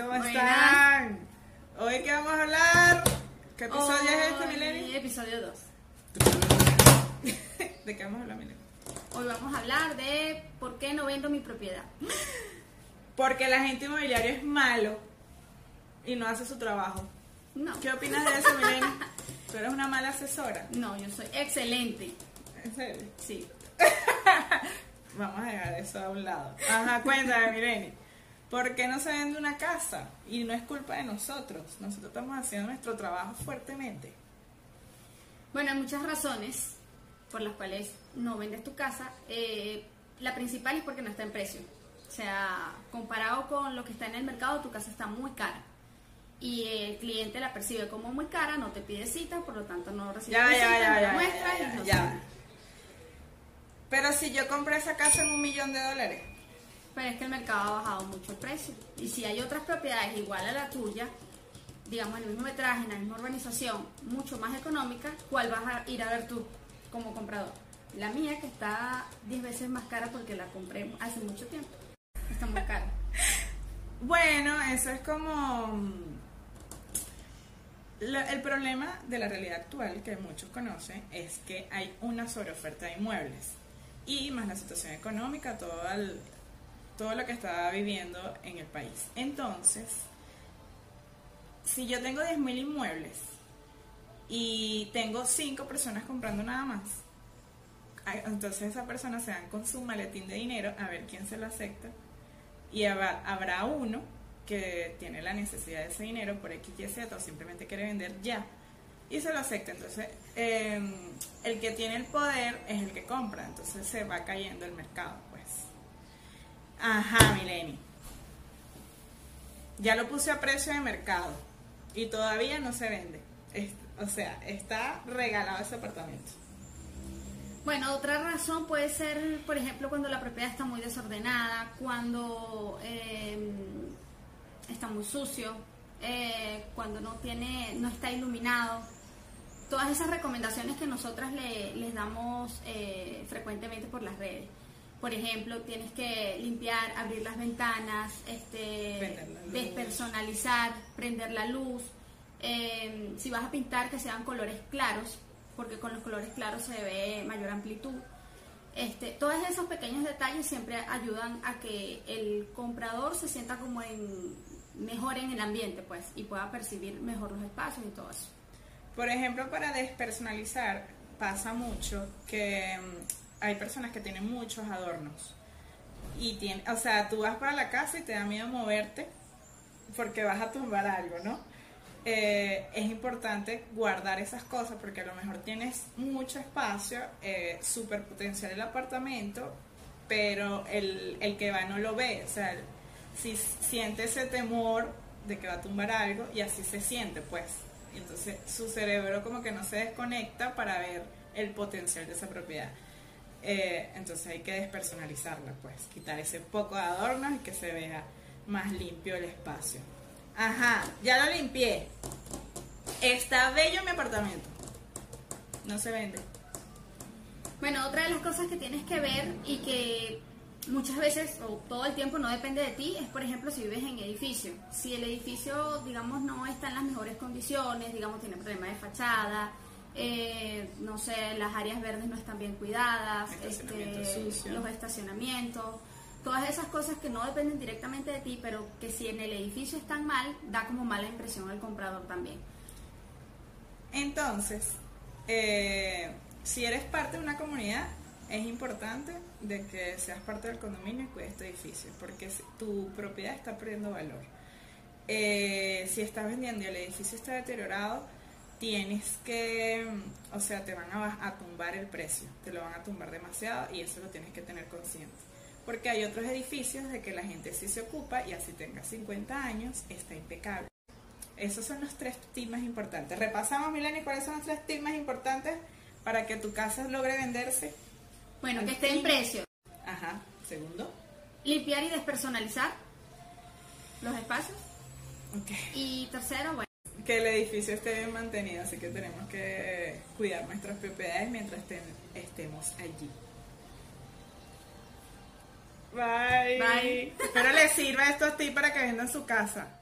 ¿cómo Buenas. están? Hoy que vamos a hablar. ¿Qué episodio es este, Hoy, Mileni? Episodio 2. ¿De qué vamos a hablar, Mileni? Hoy vamos a hablar de por qué no vendo mi propiedad. Porque el agente inmobiliario es malo y no hace su trabajo. No, ¿Qué opinas de eso, Mileni? Tú eres una mala asesora. no, yo soy excelente. ¿En serio? Sí. Vamos a dejar eso a un lado. Ajá, cuéntame, Mileni. ¿Por qué no se vende una casa? Y no es culpa de nosotros. Nosotros estamos haciendo nuestro trabajo fuertemente. Bueno, hay muchas razones por las cuales no vendes tu casa. Eh, la principal es porque no está en precio. O sea, comparado con lo que está en el mercado, tu casa está muy cara. Y el cliente la percibe como muy cara, no te pide cita, por lo tanto no recibe Ya, visita, ya, ya, no ya, muestra ya, y no. Pero si yo compré esa casa en un millón de dólares, Pero es que el mercado ha bajado mucho el precio. Y si hay otras propiedades igual a la tuya, digamos en el mismo metraje, en la misma urbanización, mucho más económica, ¿cuál vas a ir a ver tú como comprador? La mía, que está 10 veces más cara porque la compré hace mucho tiempo. Está muy cara. bueno, eso es como mm, el problema de la realidad actual que muchos conocen es que hay una sobreoferta de inmuebles y más la situación económica, todo el- todo lo que está viviendo en el país. Entonces, si yo tengo 10.000 inmuebles y tengo 5 personas comprando nada más, entonces esas personas se van con su maletín de dinero a ver quién se lo acepta y habrá, uno que tiene la necesidad de ese dinero por X, Y, Z o simplemente quiere vender ya y se lo acepta. Entonces, eh, el que tiene el poder es el que compra, entonces se va cayendo el mercado, pues. Ajá, Mileni. Ya lo puse a precio de mercado y todavía no se vende. O sea, está regalado ese apartamento. Bueno, otra razón puede ser, por ejemplo, cuando la propiedad está muy desordenada, cuando eh, está muy sucio, eh, cuando no tiene, no está iluminado. Todas esas recomendaciones que nosotras le- les damos eh, frecuentemente por las redes. Por ejemplo, tienes que limpiar, abrir las ventanas, este, despersonalizar, prender la luz. Eh, si vas a pintar, que sean colores claros, porque con los colores claros se ve mayor amplitud. Este, todos esos pequeños detalles siempre ayudan a que el comprador se sienta como en mejor en el ambiente, pues, y pueda percibir mejor los espacios y todo eso. Por ejemplo, para despersonalizar pasa mucho que mm, hay personas que tienen muchos adornos y tiene, o sea, tú vas para la casa y te da miedo moverte porque vas a tumbar algo, ¿no? Eh, es importante guardar esas cosas porque a lo mejor tienes mucho espacio, eh, super potencial el apartamento, pero el, el que va no lo ve, o sea, si siente ese temor de que va a tumbar algo y así se siente, pues. Y entonces su cerebro como que no se desconecta para ver el potencial de esa propiedad. Eh, entonces hay que despersonalizarla, pues, quitar ese poco de adornos y que se vea más limpio el espacio. Ajá, ya lo limpié. Está bello mi apartamento. No se vende. Bueno, otra de las cosas que tienes que ver y que muchas veces o todo el tiempo no depende de ti es, por ejemplo, si vives en edificio. Si el edificio, digamos, no está en las mejores condiciones, digamos, tiene problemas de fachada, eh, no sé, las áreas verdes no están bien cuidadas, Estacionamiento este, los estacionamientos, todas esas cosas que no dependen directamente de ti, pero que si en el edificio están mal, da como mala impresión al comprador también. Entonces, eh, si eres parte de una comunidad, es importante de que seas parte del condominio y cuides tu edificio, porque tu propiedad está perdiendo valor. Eh, si estás vendiendo y el edificio está deteriorado, tienes que, o sea, te van a, tumbar el precio, te lo van a tumbar demasiado y eso lo tienes que tener consciente. Porque hay otros edificios de que la gente sí se ocupa y así tenga 50 años, está impecable. Esos son los tres tips más importantes. Repasamos, Milani, cuáles son los tres tips más importantes para que tu casa logre venderse. Bueno, que esté en precio. Ajá. Segundo. Limpiar y despersonalizar los espacios. Ok. Y tercero, bueno, Que el edificio esté bien mantenido, así que tenemos que cuidar nuestras propiedades mientras estén- estemos allí. Bye. Bye. Espero les sirva estos tips para que vendan su casa.